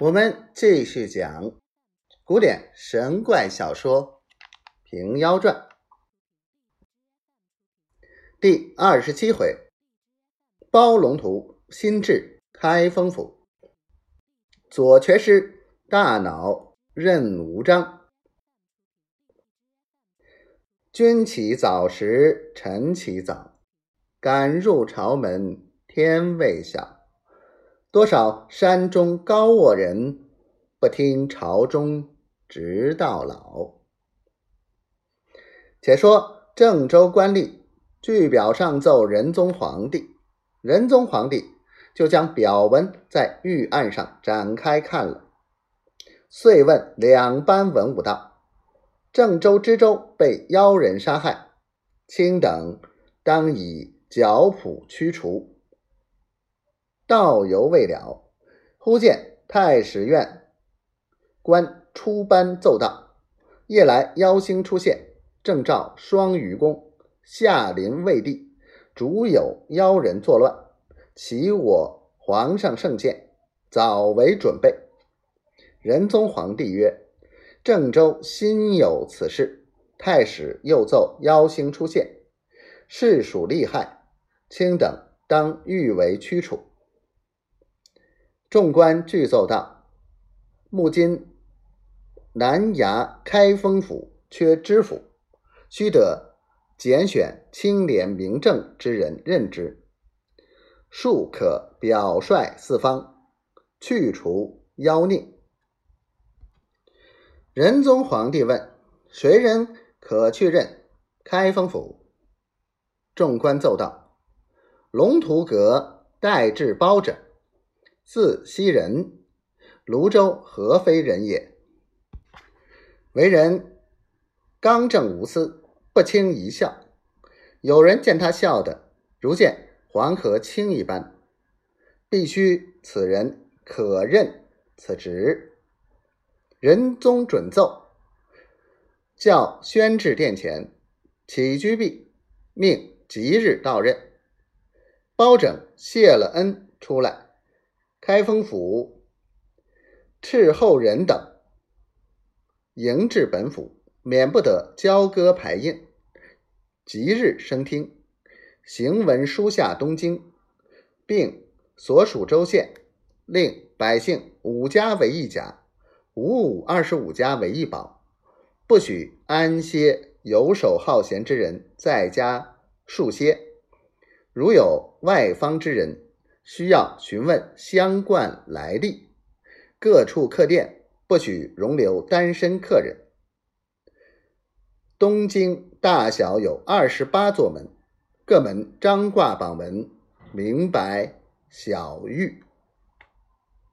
我们继续讲古典神怪小说《平妖传》第二十七回：包龙图新至开封府，左瘸师大脑任无章。君起早时晨起早，赶入朝门天未晓。多少山中高卧人，不听朝中直到老。且说郑州官吏据表上奏仁宗皇帝，仁宗皇帝就将表文在御案上展开看了，遂问两班文武道：“郑州知州被妖人杀害，卿等当以脚蹼驱除。”道犹未了，忽见太史院官出班奏道：“夜来妖星出现，正照双鱼宫，下临未地，主有妖人作乱，岂我皇上圣鉴，早为准备。”仁宗皇帝曰：“郑州心有此事，太史又奏妖星出现，事属利害，卿等当欲为驱除。”众官俱奏道：“目今南衙开封府缺知府，须得拣选清廉明正之人任之，庶可表率四方，去除妖孽。”仁宗皇帝问：“谁人可去任开封府？”众官奏道：“龙图阁代至包拯。”字熙仁，泸州合肥人也。为人刚正无私，不轻一笑。有人见他笑的如见黄河清一般，必须此人可任此职。仁宗准奏，叫宣至殿前，起居毕，命即日到任。包拯谢了恩出来。开封府斥候人等迎至本府，免不得交割排印。即日升听，行文书下东京，并所属州县，令百姓五家为一甲，五五二十五家为一保，不许安歇游手好闲之人在家数歇。如有外方之人，需要询问相关来历，各处客店不许容留单身客人。东京大小有二十八座门，各门张挂榜文，明白小玉。